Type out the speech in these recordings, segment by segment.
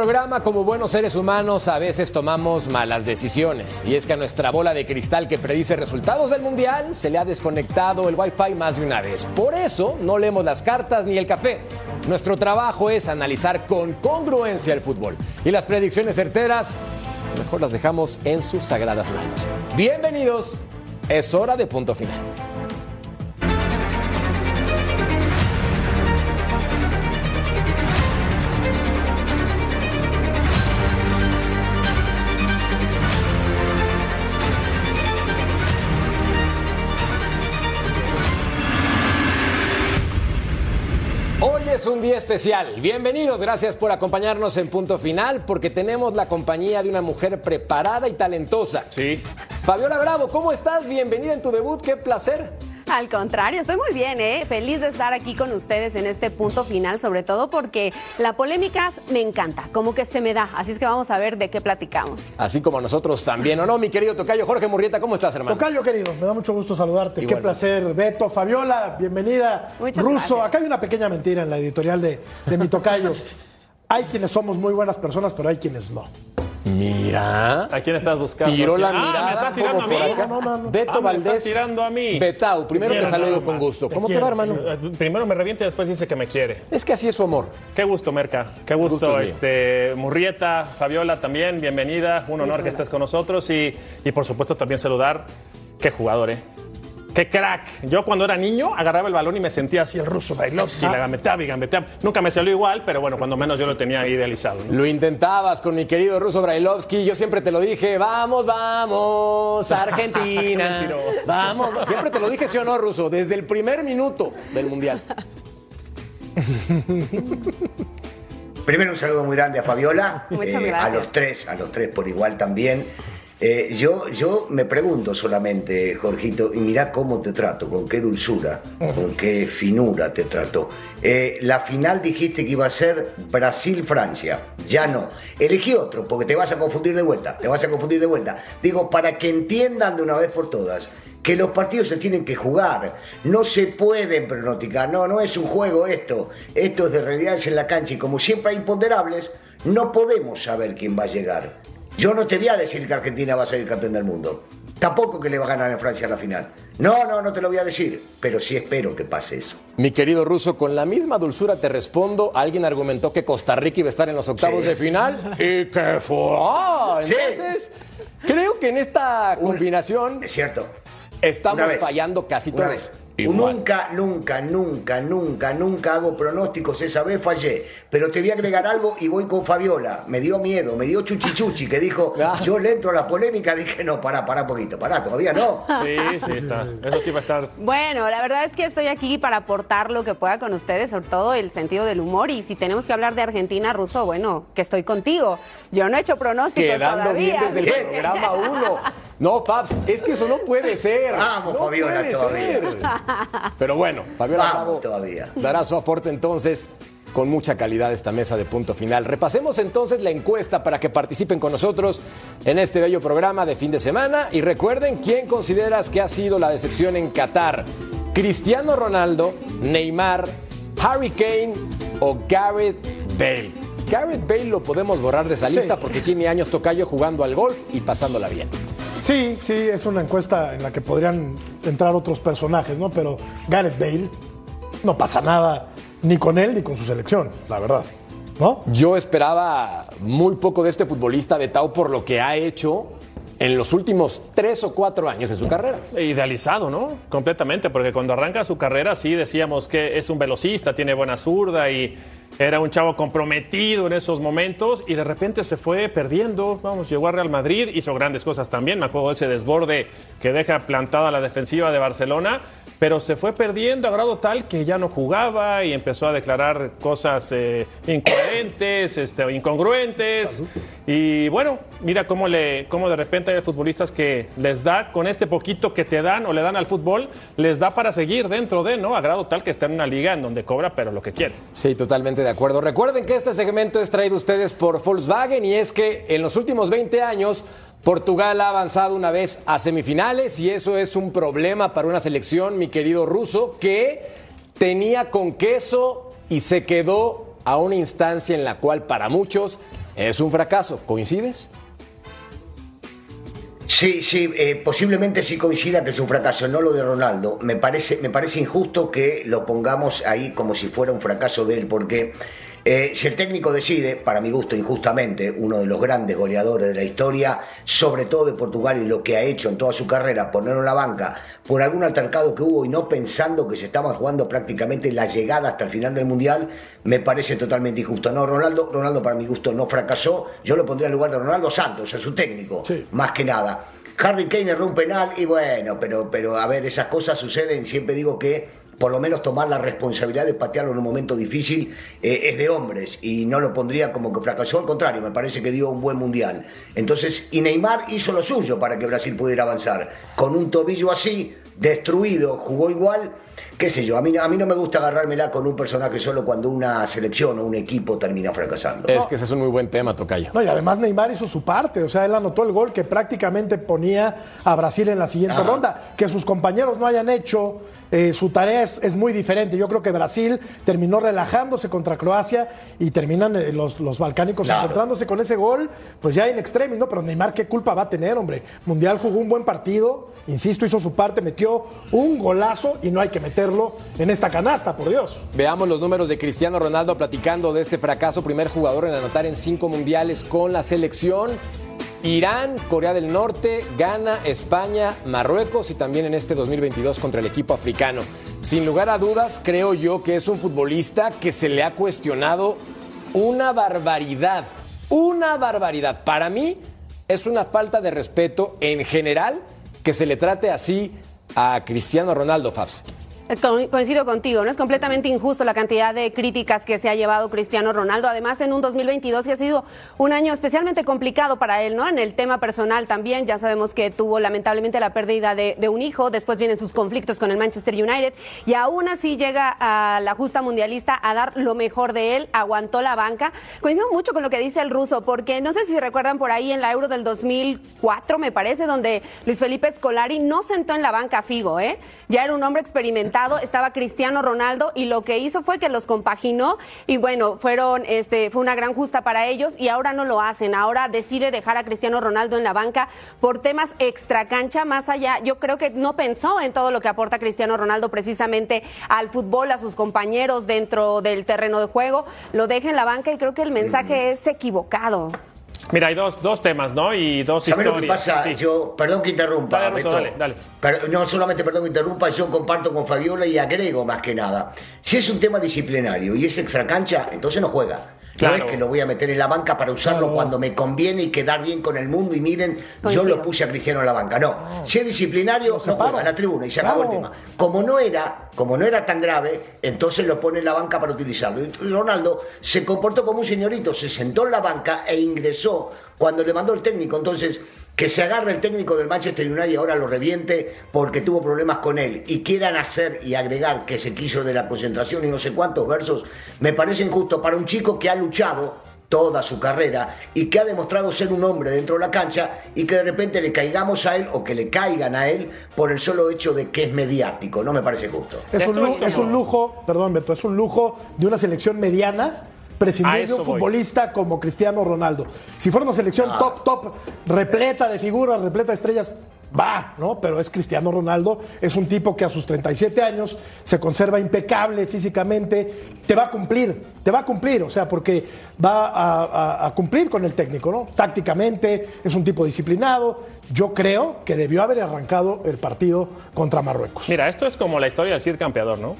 Programa, como buenos seres humanos, a veces tomamos malas decisiones. Y es que a nuestra bola de cristal que predice resultados del Mundial se le ha desconectado el Wi-Fi más de una vez. Por eso no leemos las cartas ni el café. Nuestro trabajo es analizar con congruencia el fútbol. Y las predicciones certeras, mejor las dejamos en sus sagradas manos. Bienvenidos. Es hora de punto final. Es un día especial. Bienvenidos, gracias por acompañarnos en Punto Final, porque tenemos la compañía de una mujer preparada y talentosa. Sí. Fabiola Bravo, ¿cómo estás? Bienvenida en tu debut, qué placer. Al contrario, estoy muy bien, ¿eh? Feliz de estar aquí con ustedes en este punto final, sobre todo porque la polémica me encanta, como que se me da. Así es que vamos a ver de qué platicamos. Así como a nosotros también, ¿o no, mi querido Tocayo Jorge Murrieta? ¿Cómo estás, hermano? Tocayo querido, me da mucho gusto saludarte. Igualmente. Qué placer, Beto, Fabiola, bienvenida. Muchas Ruso, gracias. acá hay una pequeña mentira en la editorial de, de mi Tocayo. hay quienes somos muy buenas personas, pero hay quienes no. Mira. ¿A quién estás buscando? Tiró la Ah, mirada. ¿me estás tirando a mí? acá. No, no, no. Beto Ah, me Valdés. estás tirando a mí. Betau, primero te saludo con gusto. Te ¿Cómo te va, hermano? Eh, Primero me revienta y después dice que me quiere. Es que así es su amor. Qué gusto, Merca. Qué gusto, Gusto es mío. este, Murrieta, Fabiola también, bienvenida. Un honor que estés con nosotros y, y por supuesto también saludar. Qué jugador, ¿eh? Qué crack. Yo cuando era niño agarraba el balón y me sentía así el ruso Bailovsky, la gambeteaba y gambeteaba. Nunca me salió igual, pero bueno, cuando menos yo lo tenía idealizado. ¿no? Lo intentabas con mi querido ruso Brailovsky. Yo siempre te lo dije, vamos, vamos, Argentina. Vamos, siempre te lo dije, sí o no, ruso, desde el primer minuto del Mundial. Primero un saludo muy grande a Fabiola, eh, a los tres, a los tres por igual también. Eh, yo, yo me pregunto solamente, Jorgito, y mirá cómo te trato, con qué dulzura, con qué finura te trato. Eh, la final dijiste que iba a ser Brasil-Francia, ya no. Elegí otro, porque te vas a confundir de vuelta, te vas a confundir de vuelta. Digo, para que entiendan de una vez por todas que los partidos se tienen que jugar, no se pueden pronosticar, no, no es un juego esto, esto es de realidades en la cancha y como siempre hay imponderables, no podemos saber quién va a llegar. Yo no te voy a decir que Argentina va a ser el campeón del mundo, tampoco que le va a ganar en Francia la final. No, no, no te lo voy a decir, pero sí espero que pase eso. Mi querido ruso, con la misma dulzura te respondo. Alguien argumentó que Costa Rica iba a estar en los octavos Sí. de final y que fue. Ah, Sí. entonces, creo que en esta combinación Es cierto. estamos fallando casi Una todos. Igual. Nunca, nunca, nunca, nunca, nunca hago pronósticos. Esa vez fallé. Pero te voy a agregar algo y voy con Fabiola. Me dio miedo, me dio chuchichuchi, que dijo, Claro. yo le entro a la polémica. Dije, no, pará, pará poquito, pará, todavía no. Sí, sí, está. Eso sí va a estar. Bueno, la verdad es que estoy aquí para aportar lo que pueda con ustedes, sobre todo el sentido del humor. Y si tenemos que hablar de Argentina, Ruso, bueno, que estoy contigo. Yo no he hecho pronósticos Quedando bien desde el programa uno. No, Fabs, es que eso no puede ser. Vamos, no Fabiola, puede todavía. ser. Pero bueno, Fabiola Vamos, Bravo todavía. dará su aporte entonces con mucha calidad esta mesa de punto final. Repasemos entonces la encuesta para que participen con nosotros en este bello programa de fin de semana y recuerden quién consideras que ha sido la decepción en Qatar. Cristiano Ronaldo, Neymar, Harry Kane o Gareth Bale. Gareth Bale lo podemos borrar de esa Sí. lista porque tiene años tocayo jugando al golf y pasándola bien. Sí, sí, es una encuesta en la que podrían entrar otros personajes, ¿no? Pero Gareth Bale, no pasa nada ni con él ni con su selección, la verdad. ¿No? Yo esperaba muy poco de este futbolista Betao por lo que ha hecho, en los últimos tres o cuatro años de su carrera. Idealizado, ¿no? Completamente, porque cuando arranca su carrera sí decíamos que es un velocista, tiene buena zurda y era un chavo comprometido en esos momentos y de repente se fue perdiendo, vamos, llegó a Real Madrid, hizo grandes cosas también, me acuerdo de ese desborde que deja plantada la defensiva de Barcelona, pero se fue perdiendo a grado tal que ya no jugaba y empezó a declarar cosas eh, incoherentes, este, incongruentes. Y bueno, mira cómo, le, cómo de repente hay futbolistas que les da, con este poquito que te dan o le dan al fútbol, les da para seguir dentro de, ¿no? A grado tal que está en una liga en donde cobra, pero lo que quiere. Sí, totalmente de acuerdo. Recuerden que este segmento es traído ustedes por Volkswagen y es que en los últimos 20 años Portugal ha avanzado una vez a semifinales y eso es un problema para una selección, mi querido ruso, que tenía con queso y se quedó a una instancia en la cual para muchos es un fracaso. ¿Coincides? Sí, sí, eh, posiblemente sí coincida que es un fracaso, no lo de Ronaldo. Me parece, me parece injusto que lo pongamos ahí como si fuera un fracaso de él, porque eh, si el técnico decide, para mi gusto injustamente, uno de los grandes goleadores de la historia, sobre todo de Portugal y lo que ha hecho en toda su carrera, ponerlo en la banca por algún altercado que hubo y no pensando que se estaban jugando prácticamente la llegada hasta el final del Mundial, me parece totalmente injusto. No, Ronaldo, Ronaldo para mi gusto no fracasó, yo lo pondría en lugar de Ronaldo Santos, es su técnico, más que nada. Harry Kane erró un penal y bueno, pero, pero a ver, esas cosas suceden, siempre digo que por lo menos tomar la responsabilidad de patearlo en un momento difícil eh, es de hombres y no lo pondría como que fracasó, al contrario, me parece que dio un buen mundial. Entonces, y Neymar hizo lo suyo para que Brasil pudiera avanzar. Con un tobillo así, destruido, jugó igual qué sé yo, a mí, a mí no me gusta agarrármela con un personaje solo cuando una selección o un equipo termina fracasando. Es que ese es un muy buen tema, Tocayo. No, y además Neymar hizo su parte, o sea, él anotó el gol que prácticamente ponía a Brasil en la siguiente ronda. Que sus compañeros no hayan hecho eh, su tarea es, muy diferente. Yo creo que Brasil terminó relajándose contra Croacia y terminan eh, los, los, balcánicos encontrándose con ese gol, pues ya en extremis, ¿no? Pero Neymar, ¿qué culpa va a tener, hombre? Mundial jugó un buen partido, insisto, hizo su parte, metió un golazo y no hay que meter en esta canasta, por Dios. Veamos los números de Cristiano Ronaldo platicando de este fracaso. Primer jugador en anotar en cinco mundiales con la selección. Irán, Corea del Norte, Ghana, España, Marruecos y también en este 2022 contra el equipo africano. Sin lugar a dudas, creo yo que es un futbolista que se le ha cuestionado una barbaridad, una barbaridad. Para mí es una falta de respeto en general que se le trate así a Cristiano Ronaldo, Fabs. Coincido contigo, no es completamente injusto la cantidad de críticas que se ha llevado Cristiano Ronaldo. Además, en un 2022 sí ha sido un año especialmente complicado para él, ¿no? En el tema personal también, ya sabemos que tuvo lamentablemente la pérdida de, un hijo, después vienen sus conflictos con el Manchester United y aún así llega a la justa mundialista a dar lo mejor de él, aguantó la banca. Coincido mucho con lo que dice el ruso, porque no sé si recuerdan por ahí en la Euro del 2004, me parece, donde Luis Felipe Scolari no sentó en la banca a Figo, ¿eh? Ya era un hombre experimentado estaba Cristiano Ronaldo y lo que hizo fue que los compaginó y bueno, fueron, este, fue una gran justa para ellos y ahora no lo hacen. Ahora decide dejar a Cristiano Ronaldo en la banca por temas extra cancha, más allá. Yo creo que no pensó en todo lo que aporta Cristiano Ronaldo precisamente al fútbol, a sus compañeros dentro del terreno de juego. Lo deja en la banca y creo que el mensaje es equivocado. Mira, hay dos, dos temas, ¿no? Y dos historias. lo que pasa? Yo, perdón que interrumpa. Dale, dale, dale. Pero, no solamente perdón que interrumpa, yo comparto con Fabiola y agrego más que nada. Si es un tema disciplinario y es extra cancha, entonces no juega. No es que lo voy a meter en la banca para usarlo cuando me conviene y quedar bien con el mundo y miren, yo lo puse a Cristiano en la banca. No, si es disciplinario, no, juega en la tribuna y se acabó el tema. Como no era, como no era tan grave, entonces lo pone en la banca para utilizarlo. Y Ronaldo se comportó como un señorito, se sentó en la banca e ingresó cuando le mandó el técnico. Entonces, que se agarre el técnico del Manchester United y ahora lo reviente porque tuvo problemas con él y quieran hacer y agregar que se quiso de la concentración y no sé cuántos versos, me parece injusto para un chico que ha luchado toda su carrera y que ha demostrado ser un hombre dentro de la cancha y que de repente le caigamos a él o que le caigan a él por el solo hecho de que es mediático. No me parece justo. Es un, lujo, es un lujo, perdón Beto, es un lujo de una selección mediana prescindir de un futbolista como Cristiano Ronaldo. Si fuera una selección top, top, repleta de figuras, repleta de estrellas, va, ¿no? Pero es Cristiano Ronaldo, es un tipo que a sus 37 años se conserva impecable físicamente, te va a cumplir, te va a cumplir, o sea, porque va a, a- a cumplir con el técnico, ¿no? Tácticamente, es un tipo disciplinado. Yo creo que debió haber arrancado el partido contra Marruecos. Mira, esto es como la historia del Cid campeador, ¿no?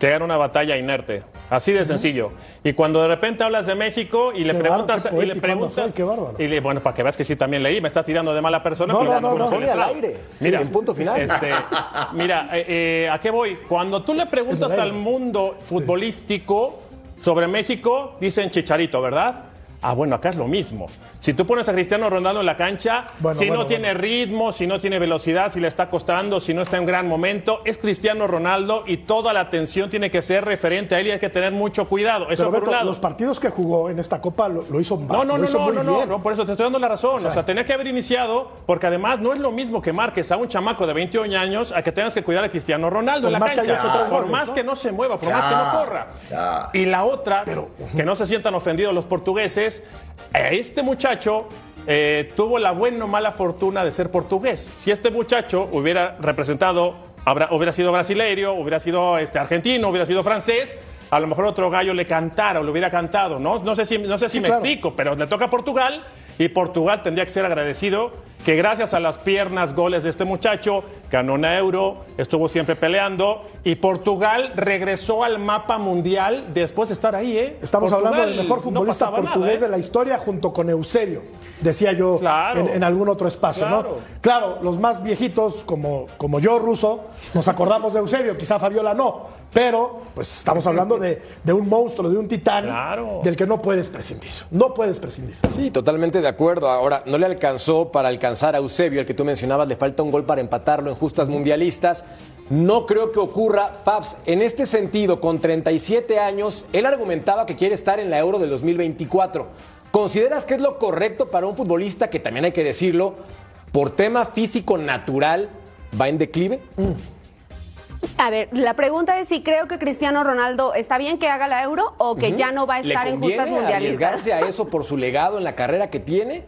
Te gana una batalla inerte, así de sencillo. Y cuando de repente hablas de México y le Qué preguntas y le preguntas qué bárbaro. y le- bueno, para que veas que sí también leí, me estás tirando de mala persona, No, no, no, no, al aire. Sí, Mira, en punto final. este, mira, eh, eh, ¿a qué voy? Cuando tú le preguntas al mundo futbolístico sobre México, dicen Chicharito, ¿verdad? Ah, bueno, acá es lo mismo. Si tú pones a Cristiano Ronaldo en la cancha, Bueno, si bueno, no tiene ritmo, si no tiene velocidad, si le está costando, si no está en gran momento, es Cristiano Ronaldo y toda la atención tiene que ser referente a él y hay que tener mucho cuidado. Eso Pero por Beto, un lado. los partidos que jugó en esta Copa lo, lo hizo No, no, no, no, no, no, bien. no, por eso te estoy dando la razón. O sea, sea, tenía que haber iniciado, porque además no es lo mismo que marques a un chamaco de 21 años a que tengas que cuidar a Cristiano Ronaldo Por en la más que haya cancha. hecho tres por goles, más ¿no? que no se mueva, por más que no corra. ya. Y la otra, que no se sientan ofendidos los portugueses, este muchacho eh, tuvo la buena o mala fortuna de ser portugués. Si este muchacho hubiera representado, habrá- hubiera sido brasileiro, hubiera sido este, argentino, hubiera sido francés, a lo mejor otro gallo le cantara o le hubiera cantado. No, no sé si, no sé si me claro. explico, pero le toca a Portugal y Portugal tendría que ser agradecido que gracias a las piernas, goles de este muchacho, ganó una euro, estuvo siempre peleando y Portugal regresó al mapa mundial después de estar ahí. ¿eh? Estamos Portugal hablando del mejor no futbolista nada, portugués ¿eh? de la historia junto con Eusebio, decía yo Claro. en, en algún otro espacio, Claro. ¿no? Claro, los más viejitos como, como yo, ruso, nos acordamos de Eusebio, quizá Fabiola no, pero pues estamos hablando de, de un monstruo, de un titán Claro. del que no puedes prescindir. No puedes prescindir. Sí, totalmente de acuerdo. Ahora, no le alcanzó para alcanzar a Eusebio, el que tú mencionabas, le falta un gol para empatarlo en justas mundialistas. No creo que ocurra, Fabs, en este sentido, con 37 años, él argumentaba que quiere estar en la Euro del 2024. ¿Consideras que es lo correcto para un futbolista que también hay que decirlo, por tema físico natural, va en declive? A ver, la pregunta es si creo que Cristiano Ronaldo está bien que haga la Euro o que ya no va a ¿Le estar en justas mundialistas. arriesgarse a eso por su legado en la carrera que tiene?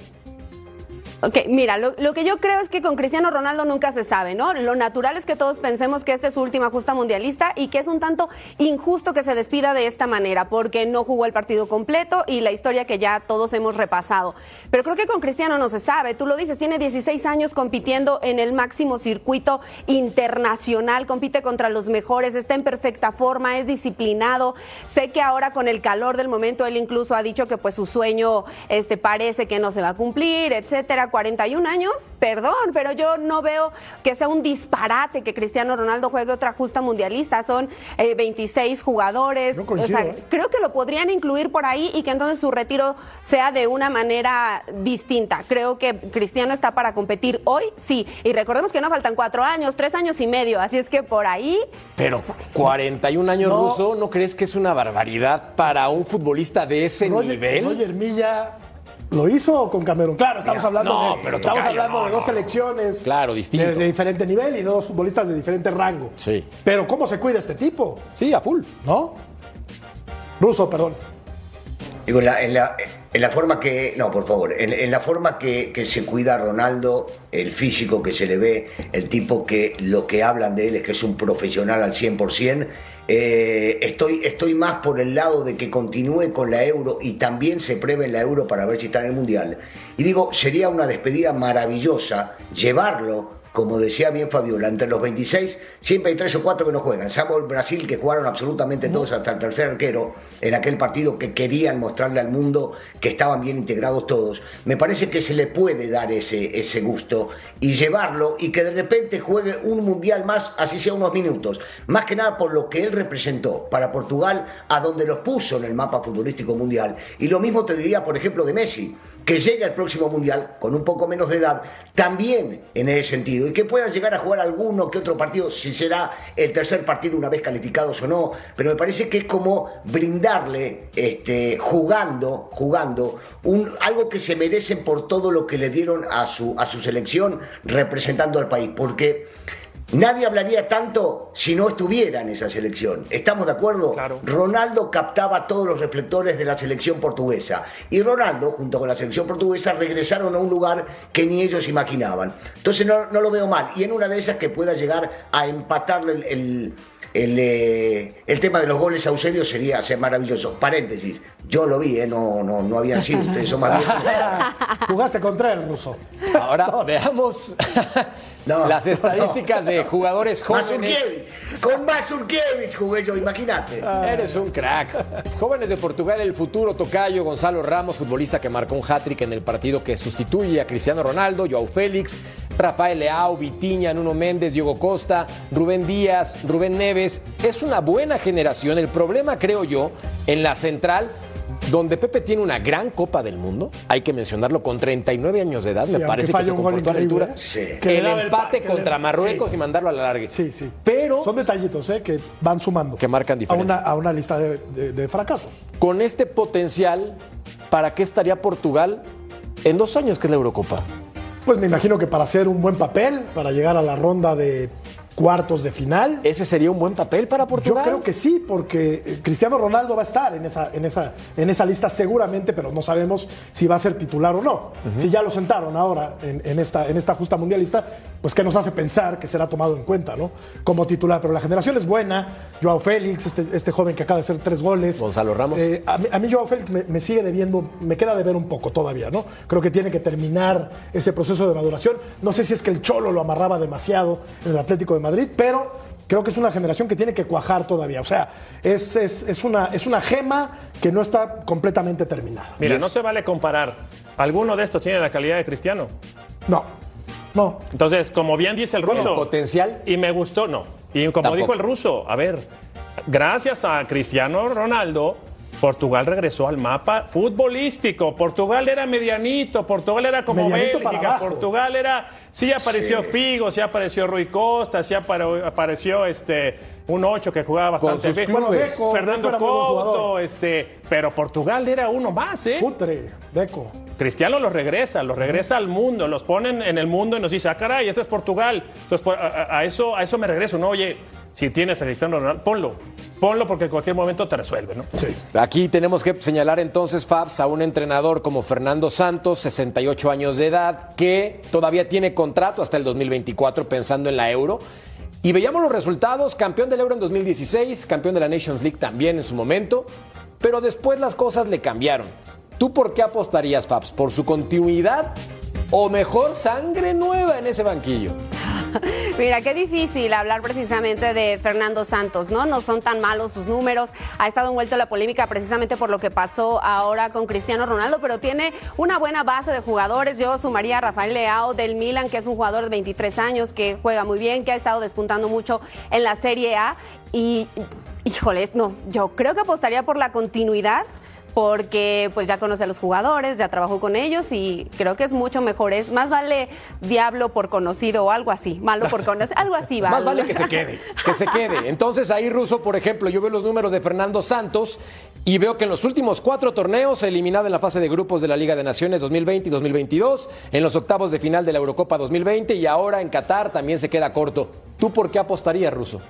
Ok, mira, lo, lo que yo creo es que con Cristiano Ronaldo nunca se sabe, ¿no? Lo natural es que todos pensemos que esta es su última justa mundialista y que es un tanto injusto que se despida de esta manera, porque no jugó el partido completo y la historia que ya todos hemos repasado. Pero creo que con Cristiano no se sabe, tú lo dices, tiene 16 años compitiendo en el máximo circuito internacional, compite contra los mejores, está en perfecta forma, es disciplinado. Sé que ahora con el calor del momento él incluso ha dicho que pues su sueño este parece que no se va a cumplir, etcétera. 41 años, perdón, pero yo no veo que sea un disparate que Cristiano Ronaldo juegue otra justa mundialista. Son eh, 26 jugadores. Yo coincido, o sea, ¿eh? creo que lo podrían incluir por ahí y que entonces su retiro sea de una manera distinta. Creo que Cristiano está para competir hoy, sí. Y recordemos que no faltan cuatro años, tres años y medio. Así es que por ahí Pero 41 años No. ruso, ¿no crees que es una barbaridad para un futbolista de ese Roger, nivel? Roger Milla lo hizo con Camerún. Claro, estamos hablando, no, de, pero estamos tocayo, hablando no, de dos no. selecciones Claro, distinto. De, de diferente nivel y dos futbolistas de diferente rango. Sí. Pero ¿cómo se cuida este tipo? Sí, a full. ¿No? Ruso, perdón. Digo, en la, en la- en la forma que, no, por favor, en, en la forma que, que se cuida Ronaldo, el físico que se le ve, el tipo que lo que hablan de él es que es un profesional al 100%, eh, estoy, estoy más por el lado de que continúe con la Euro y también se pruebe en la Euro para ver si está en el Mundial. Y digo, sería una despedida maravillosa llevarlo como decía bien Fabiola, entre los 26 siempre hay tres o cuatro que no juegan. Salvo el Brasil, que jugaron absolutamente todos hasta el tercer arquero en aquel partido que querían mostrarle al mundo que estaban bien integrados todos. Me parece que se le puede dar ese, ese gusto y llevarlo y que de repente juegue un mundial más, así sea unos minutos. Más que nada por lo que él representó para Portugal, a donde los puso en el mapa futbolístico mundial. Y lo mismo te diría, por ejemplo, de Messi que llegue al próximo mundial con un poco menos de edad, también en ese sentido, y que puedan llegar a jugar alguno que otro partido, si será el tercer partido una vez calificados o no, pero me parece que es como brindarle, este, jugando, jugando, un, algo que se merecen por todo lo que le dieron a su, a su selección representando al país, porque Nadie hablaría tanto si no estuviera en esa selección. ¿Estamos de acuerdo? Claro. Ronaldo captaba todos los reflectores de la selección portuguesa. Y Ronaldo, junto con la selección portuguesa, regresaron a un lugar que ni ellos imaginaban. Entonces no, no lo veo mal. Y en una de esas que pueda llegar a empatarle el, el, el, eh, el tema de los goles a Eusebio sería ser maravilloso. Paréntesis, yo lo vi, ¿eh? no, no, no habían sido ustedes, son más viejos. Jugaste contra él, Ruso. Ahora veamos No, las estadísticas de jugadores jóvenes. Mazurkiewicz, con Mazurkiewicz jugué yo, imagínate. Eres un crack. Jóvenes de Portugal, el futuro tocayo Gonzalo Ramos, futbolista que marcó un hat-trick en el partido que sustituye a Cristiano Ronaldo, Joao Félix, Rafael Leao, Vitiña, Nuno Méndez, Diego Costa, Rubén Díaz, Rubén Neves. Es una buena generación. El problema, creo yo, en la central, donde Pepe tiene una gran Copa del Mundo, hay que mencionarlo, con 39 años de edad, Sí, me parece que se comportó a la altura. ¿eh? Sí. Que El empate le- contra Marruecos sí. y mandarlo a la largue. Sí, sí. Pero Son detallitos ¿eh? que van sumando. Que marcan a diferencia. una, a una lista de, de- de fracasos. con este potencial, ¿para qué estaría Portugal en dos años que es la Eurocopa? Pues me imagino que para hacer un buen papel, para llegar a la ronda de cuartos de final. ¿Ese sería un buen papel para Yo Portugal? creo que sí, porque eh, Cristiano Ronaldo va a estar en esa, en esa, en esa lista seguramente, pero no sabemos si va a ser titular o no. Si ya lo sentaron ahora en, en esta, en esta justa mundialista, pues que nos hace pensar que será tomado en cuenta, ¿no? Como titular. Pero la generación es buena. Joao Félix, este, este joven que acaba de hacer tres goles. Gonzalo Ramos. Eh, a, mí, a mí Joao Félix me, me sigue debiendo, me queda de ver un poco todavía, ¿no? Creo que tiene que terminar ese proceso de maduración. No sé si es que el Cholo lo amarraba demasiado en el Atlético de Madrid, pero creo que es una generación que tiene que cuajar todavía. O sea, es, es, es una, es una gema que no está completamente terminada. Mira, no se vale comparar. ¿Alguno de estos tiene la calidad de Cristiano? No, no. Entonces, como bien dice el ruso. potencial. Y me gustó, no. Y como Tampoco. dijo el ruso, a ver, gracias a Cristiano Ronaldo, Portugal regresó al mapa futbolístico. Portugal era medianito, Portugal era como Medianito Bélgica. Portugal era. Sí apareció Sí. Figo, sí apareció Rui Costa, sí apare- apareció este un 8 que jugaba bastante bien. clubes. Bueno, Deco, Fernando Deco Couto, este, pero Portugal era uno más, ¿eh? Futre, Deco. Cristiano los regresa, los regresa al mundo, los ponen en el mundo y nos dice, ah, caray, este es Portugal. Entonces, a, a- a eso, a eso me regreso, ¿no? Oye, si tienes a Cristiano Ronaldo, ponlo. Ponlo porque en cualquier momento te resuelve, ¿no? Sí. Aquí tenemos que señalar entonces, Fabs, a un entrenador como Fernando Santos, 68 años de edad, que todavía tiene contrato hasta el 2024 pensando en la Euro. Y veíamos los resultados, campeón del Euro en 2016, campeón de la Nations League también en su momento, pero después las cosas le cambiaron. ¿Tú por qué apostarías, Fabs? ¿Por su continuidad o mejor sangre nueva en ese banquillo? Mira, qué difícil hablar precisamente de Fernando Santos, ¿no? No son tan malos sus números. Ha estado envuelto en la polémica precisamente por lo que pasó ahora con Cristiano Ronaldo, pero tiene una buena base de jugadores. Yo sumaría a Rafael Leao del Milan, que es un jugador de 23 años, que juega muy bien, que ha estado despuntando mucho en la Serie A. Y, híjole, nos- yo creo que apostaría por la continuidad porque pues ya conoce a los jugadores, ya trabajó con ellos y creo que es mucho mejor. Es más vale diablo por conocido o algo así, malo por conocido, algo así va. Más vale que se quede, que se quede. Entonces ahí, Russo, por ejemplo, yo veo los números de Fernando Santos y veo que en los últimos cuatro torneos, eliminado en la fase de grupos de la Liga de Naciones 2020 y 2022, en los octavos de final de la Eurocopa 2020 y ahora en Qatar también se queda corto. ¿Tú por qué apostarías, Russo?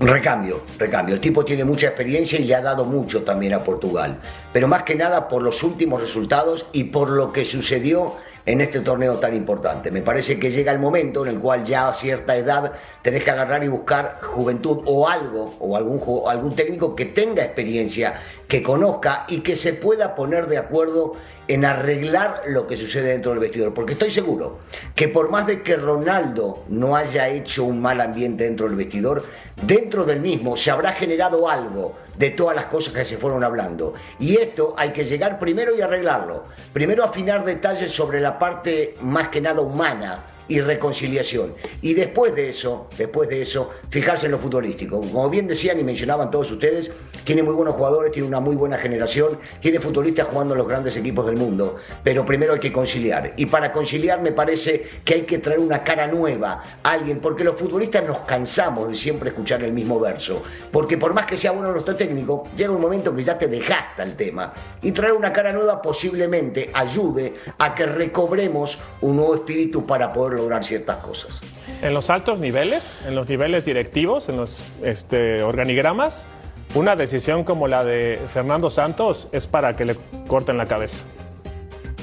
Recambio, recambio. El tipo tiene mucha experiencia y le ha dado mucho también a Portugal. Pero más que nada por los últimos resultados y por lo que sucedió en este torneo tan importante. Me parece que llega el momento en el cual ya a cierta edad tenés que agarrar y buscar juventud o algo, o algún, técnico que tenga experiencia, que conozca y que se pueda poner de acuerdo en arreglar lo que sucede dentro del vestidor. Porque estoy seguro que por más de que Ronaldo no haya hecho un mal ambiente dentro del vestidor, dentro del mismo se habrá generado algo de todas las cosas que se fueron hablando. Y esto hay que llegar primero y arreglarlo. Primero afinar detalles sobre la parte más que nada humana y reconciliación. Y después de eso, después de eso, fijarse en lo futbolístico. Como bien decían y mencionaban todos ustedes, tiene muy buenos jugadores, tiene una muy buena generación, tiene futbolistas jugando en los grandes equipos del mundo, pero primero hay que conciliar. Y para conciliar me parece que hay que traer una cara nueva, alguien, porque los futbolistas nos cansamos de siempre escuchar el mismo verso, porque por más que sea bueno nuestro técnico, llega un momento que ya te desgasta el tema. Y traer una cara nueva posiblemente ayude a que recobremos un nuevo espíritu para poderlo lograr ciertas cosas. En los altos niveles, en los niveles directivos, en los este, organigramas, una decisión como la de Fernando Santos es para que le corten la cabeza.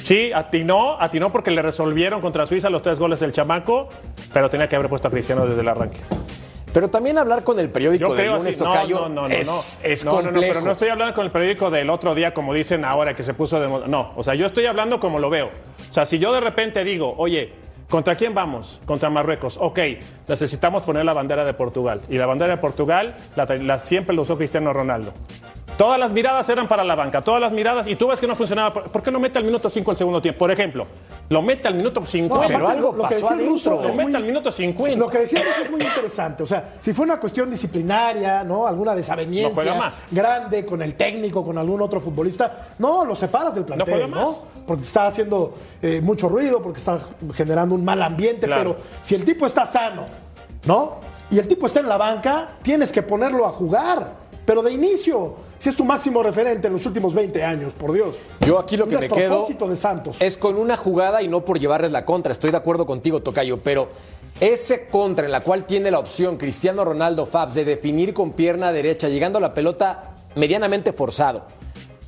Sí, atinó, atinó porque le resolvieron contra Suiza los tres goles del chamaco, pero tenía que haber puesto a Cristiano desde el arranque. Pero también hablar con el periódico Yo de creo lunes. No, Tocayo, no, no, no, es, no. es No, no, pero no estoy hablando con el periódico del otro día, como dicen ahora, que se puso de moda. No, o sea, yo estoy hablando como lo veo. O sea, si yo de repente digo, oye, ¿contra quién vamos? Contra Marruecos. Ok, necesitamos poner la bandera de Portugal. Y la bandera de Portugal la, siempre la usó Cristiano Ronaldo. Todas las miradas eran para la banca, todas las miradas, y tú ves que no funcionaba. ¿Por qué no mete al minuto 5 el segundo tiempo? Por ejemplo, lo mete al minuto 50. pero algo lo- lo que pasó decía el ruso adentro. lo es mete muy- al minuto 50. Lo que decíamos es muy interesante. O sea, si fue una cuestión disciplinaria, ¿no? Alguna No desaveniencia juega más. grande con el técnico, con algún otro futbolista, no, lo separas del plantel, juega ¿no? más. Porque está haciendo eh, mucho ruido, porque está generando un mal ambiente. Claro. Pero si el tipo está sano, ¿no? Y el tipo está en la banca, tienes que ponerlo a jugar. Pero de inicio, si es tu máximo referente en los últimos 20 años, por Dios. Yo aquí lo que me quedo de Santos. es con una jugada y no por llevarles la contra. Estoy de acuerdo contigo, Tocayo, pero ese contra en la cual tiene la opción Cristiano Ronaldo Fabs de definir con pierna derecha, llegando a la pelota medianamente forzado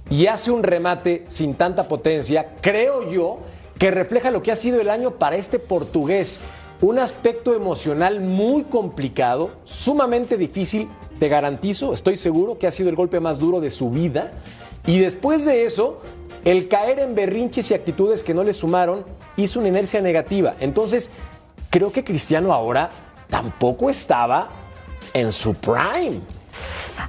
y hace un remate sin tanta potencia, creo yo que refleja lo que ha sido el año para este portugués. Un aspecto emocional muy complicado, sumamente difícil, te garantizo, estoy seguro que ha sido el golpe más duro de su vida. Y después de eso, el caer en berrinches y actitudes que no le sumaron hizo una inercia negativa. Entonces, creo que Cristiano ahora tampoco estaba en su prime.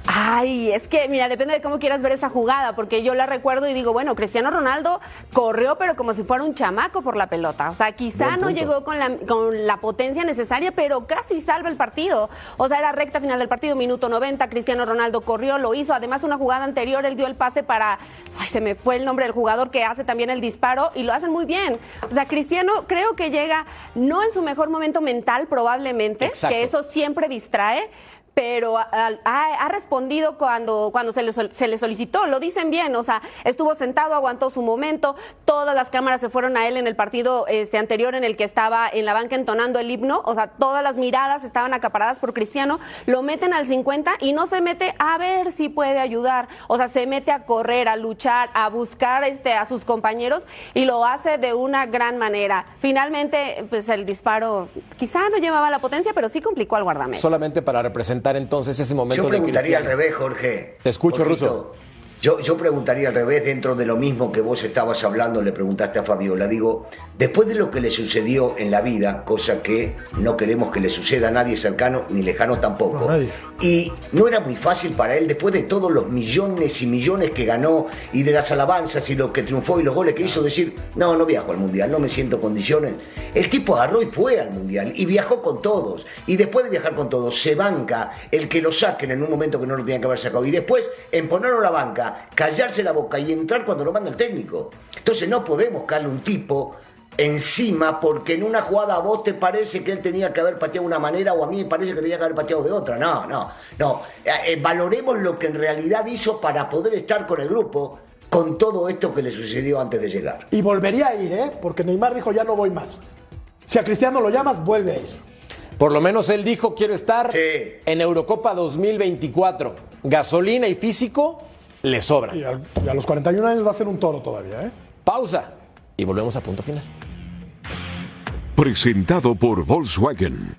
Ay, es que, mira, depende de cómo quieras ver esa jugada, porque yo la recuerdo y digo, bueno, Cristiano Ronaldo corrió, pero como si fuera un chamaco por la pelota. O sea, quizá no llegó con la, con la potencia necesaria, pero casi salva el partido. O sea, era recta final del partido, minuto 90, Cristiano Ronaldo corrió, lo hizo. Además, una jugada anterior, él dio el pase para, ay, se me fue el nombre del jugador que hace también el disparo y lo hacen muy bien. O sea, Cristiano creo que llega no en su mejor momento mental, probablemente, Exacto. que eso siempre distrae pero ha, respondido cuando, cuando se, le, se le solicitó, lo dicen bien, o sea, estuvo sentado, aguantó su momento, todas las cámaras se fueron a él en el partido este, anterior en el que estaba en la banca entonando el himno, o sea, todas las miradas estaban acaparadas por Cristiano, lo meten al 50 y no se mete a ver si puede ayudar, o sea, se mete a correr, a luchar, a buscar este, a sus compañeros y lo hace de una gran manera. Finalmente, pues el disparo quizá no llevaba la potencia, pero sí complicó al guardameta. Solamente para representar entonces ese momento Yo de preguntaría al revés, Jorge. Te escucho, Jorgito. Ruso. Yo, yo preguntaría al revés, dentro de lo mismo que vos estabas hablando, le preguntaste a Fabiola. Digo, después de lo que le sucedió en la vida, cosa que no queremos que le suceda a nadie cercano ni lejano tampoco. No, nadie. Y no era muy fácil para él, después de todos los millones y millones que ganó y de las alabanzas y lo que triunfó y los goles que hizo, decir, no, no viajo al Mundial, no me siento en condiciones. El tipo agarró y fue al Mundial y viajó con todos. Y después de viajar con todos, se banca el que lo saquen en un momento que no lo tenían que haber sacado. Y después, en ponerlo a la banca, callarse la boca y entrar cuando lo manda el técnico. Entonces no podemos caerle un tipo encima porque en una jugada a vos te parece que él tenía que haber pateado de una manera o a mí me parece que tenía que haber pateado de otra. No, no, no. Eh, eh, valoremos lo que en realidad hizo para poder estar con el grupo con todo esto que le sucedió antes de llegar. Y volvería a ir, ¿eh? Porque Neymar dijo, ya no voy más. Si a Cristiano lo llamas, vuelve a ir. Por lo menos él dijo, quiero estar Sí. en Eurocopa 2024. Gasolina y físico le sobra. Y, y a los 41 años va a ser un toro todavía, ¿eh? Pausa y volvemos a punto final. Presentado por Volkswagen.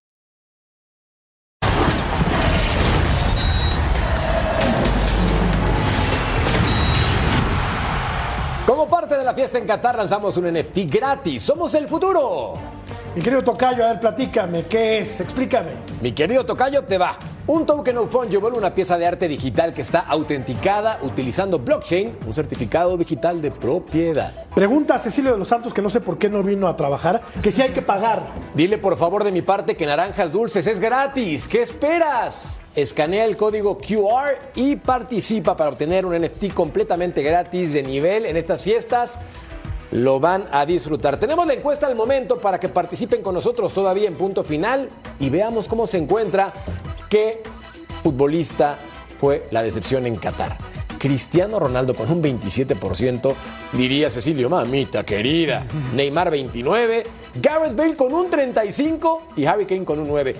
Como parte de la fiesta en Qatar lanzamos un NFT gratis. Somos el futuro. Mi querido Tocayo, a ver, platícame, ¿qué es? Explícame. Mi querido Tocayo, te va. Un token of fungible, una pieza de arte digital que está autenticada utilizando blockchain, un certificado digital de propiedad. Pregunta a Cecilio de los Santos, que no sé por qué no vino a trabajar, que si hay que pagar. Dile por favor de mi parte que Naranjas Dulces es gratis. ¿Qué esperas? Escanea el código QR y participa para obtener un NFT completamente gratis de nivel en estas fiestas lo van a disfrutar. Tenemos la encuesta al momento para que participen con nosotros todavía en punto final y veamos cómo se encuentra qué futbolista fue la decepción en Qatar. Cristiano Ronaldo con un 27%, diría Cecilio, mamita querida. Neymar 29, Gareth Bale con un 35 y Harry Kane con un 9.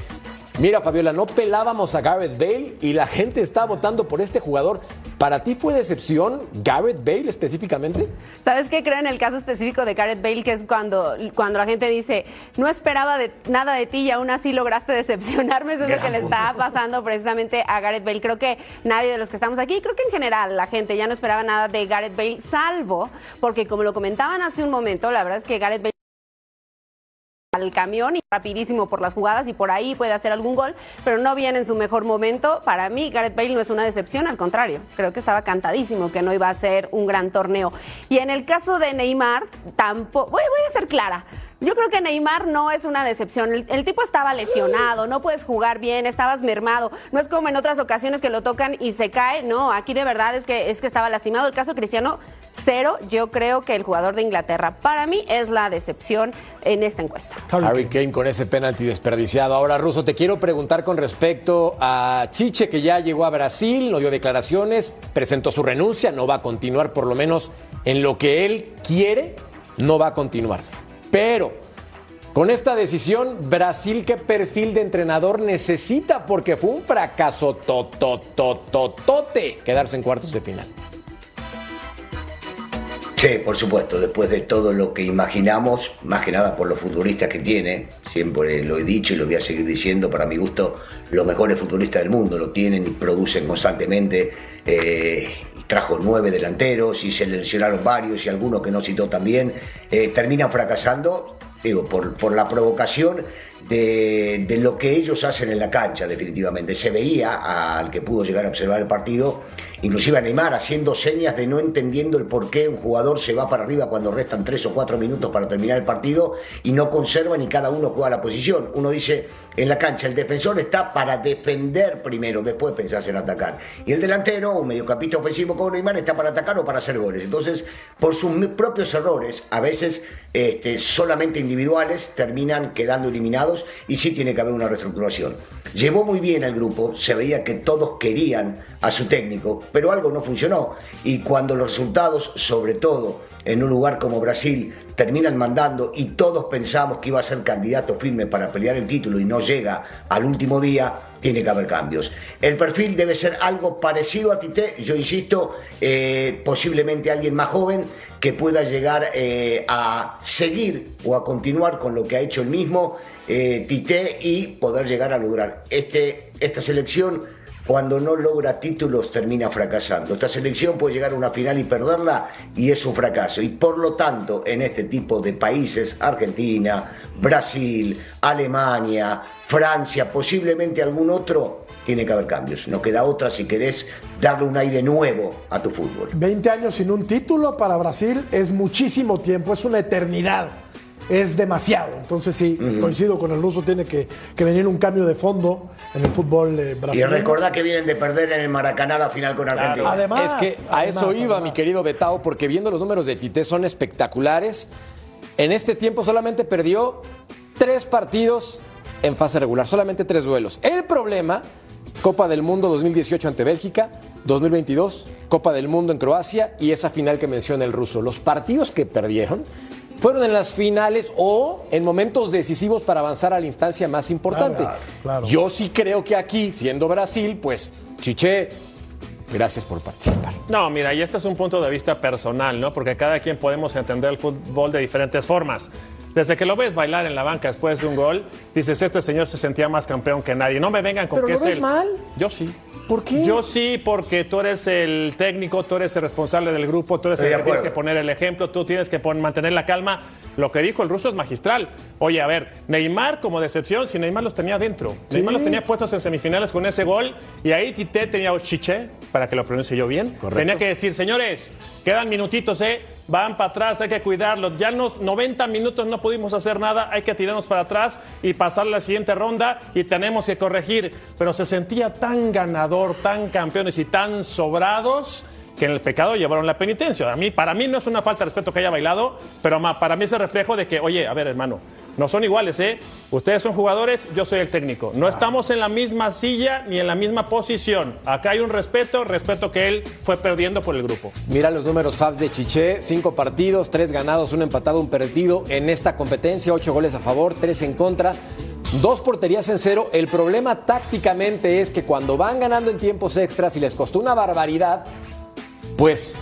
Mira, Fabiola, no pelábamos a Gareth Bale y la gente está votando por este jugador. ¿Para ti fue decepción Gareth Bale específicamente? ¿Sabes qué creo en el caso específico de Gareth Bale? Que es cuando, cuando la gente dice, no esperaba de, nada de ti y aún así lograste decepcionarme. Eso es lo que le está pasando precisamente a Gareth Bale. Creo que nadie de los que estamos aquí, creo que en general la gente ya no esperaba nada de Gareth Bale, salvo porque como lo comentaban hace un momento, la verdad es que Gareth Bale al camión y rapidísimo por las jugadas y por ahí puede hacer algún gol, pero no viene en su mejor momento. Para mí, Gareth Bale no es una decepción, al contrario, creo que estaba cantadísimo que no iba a ser un gran torneo. Y en el caso de Neymar, tampoco, voy, voy a ser clara. Yo creo que Neymar no es una decepción. El, el, tipo estaba lesionado, no puedes jugar bien, estabas mermado. No es como en otras ocasiones que lo tocan y se cae. No, aquí de verdad es que, es que estaba lastimado. El caso Cristiano, cero. Yo creo que el jugador de Inglaterra, para mí, es la decepción en esta encuesta. Harry Kane con ese penalti desperdiciado. Ahora, Russo, te quiero preguntar con respecto a Chiche, que ya llegó a Brasil, no dio declaraciones, presentó su renuncia, no va a continuar, por lo menos en lo que él quiere, no va a continuar. Pero con esta decisión, Brasil, ¿qué perfil de entrenador necesita? Porque fue un fracaso totototote quedarse en cuartos de final. Sí, por supuesto, después de todo lo que imaginamos, más que nada por los futbolistas que tiene, siempre lo he dicho y lo voy a seguir diciendo, para mi gusto, los mejores futbolistas del mundo lo tienen y producen constantemente. Eh, trajo nueve delanteros y se lesionaron varios y algunos que no citó también, eh, terminan fracasando, digo, por, por la provocación de, de, lo que ellos hacen en la cancha, definitivamente. Se veía al que pudo llegar a observar el partido, inclusive a Neymar haciendo señas de no entendiendo el por qué un jugador se va para arriba cuando restan tres o cuatro minutos para terminar el partido y no conserva ni cada uno juega la posición. Uno dice, en la cancha el defensor está para defender primero, después pensás en atacar. Y el delantero, un mediocampista ofensivo como Neymar, está para atacar o para hacer goles. Entonces, por sus propios errores, a veces este, solamente individuales, terminan quedando eliminados y sí tiene que haber una reestructuración. Llevó muy bien al grupo, se veía que todos querían a su técnico, pero algo no funcionó. Y cuando los resultados, sobre todo en un lugar como Brasil, terminan mandando y todos pensamos que iba a ser candidato firme para pelear el título y no llega al último día, tiene que haber cambios. El perfil debe ser algo parecido a Tite, yo insisto, eh, posiblemente alguien más joven que pueda llegar eh, a seguir o a continuar con lo que ha hecho el mismo eh, Tite y poder llegar a lograr. Este, esta selección cuando no logra títulos termina fracasando. Esta selección puede llegar a una final y perderla y es un fracaso. Y por lo tanto, en este tipo de países, Argentina, Brasil, Alemania, Francia, posiblemente algún otro, tiene que haber cambios. No queda otra si querés darle un aire nuevo a tu fútbol. 20 años sin un título para Brasil es muchísimo tiempo, es una eternidad es demasiado. Entonces sí, uh -huh. coincido con el ruso, tiene que, que, venir un cambio de fondo en el fútbol eh, brasileño. Y recordad que vienen de perder en el Maracaná la final con Argentina. Además, es que a además, eso iba, además. mi querido Betao, porque viendo los números de Tite son espectaculares. En este tiempo solamente perdió tres partidos en fase regular, solamente tres duelos. El problema, Copa del Mundo 2018 ante Bélgica, 2022, Copa del Mundo en Croacia y esa final que menciona el ruso. Los partidos que perdieron fueron en las finales o en momentos decisivos para avanzar a la instancia más importante. Claro, claro. Yo sí creo que aquí, siendo Brasil, pues Chiché, gracias por participar. No, mira, y este es un punto de vista personal, ¿no? Porque cada quien podemos entender el fútbol de diferentes formas. Desde que lo ves bailar en la banca después de un gol, dices, este señor se sentía más campeón que nadie. No me vengan con ¿Pero que lo es ves mal? Yo sí. ¿Por qué? Yo sí, porque tú eres el técnico, tú eres el responsable del grupo, tú eres el que tienes que poner el ejemplo, tú tienes que mantener la calma. Lo que dijo el ruso es magistral. Oye, a ver, Neymar como decepción, si Neymar los tenía dentro. Neymar los tenía puestos en semifinales con ese gol y ahí Tite tenía Chiche, para que lo pronuncie yo bien. Tenía que decir, señores, quedan minutitos, ¿eh? Van para atrás, hay que cuidarlos. Ya en los 90 minutos no pudimos hacer nada, hay que tirarnos para atrás y pasar la siguiente ronda y tenemos que corregir. Pero se sentía tan ganador, tan campeones y tan sobrados que en el pecado llevaron la penitencia. A mí, para mí no es una falta de respeto que haya bailado, pero para mí es el reflejo de que, oye, a ver, hermano, no son iguales, ¿eh? Ustedes son jugadores, yo soy el técnico. No estamos en la misma silla ni en la misma posición. Acá hay un respeto, respeto que él fue perdiendo por el grupo. Mira los números Fabs de Chiché, cinco partidos, tres ganados, un empatado, un perdido en esta competencia, ocho goles a favor, tres en contra, dos porterías en cero. El problema tácticamente es que cuando van ganando en tiempos extras y les costó una barbaridad, pues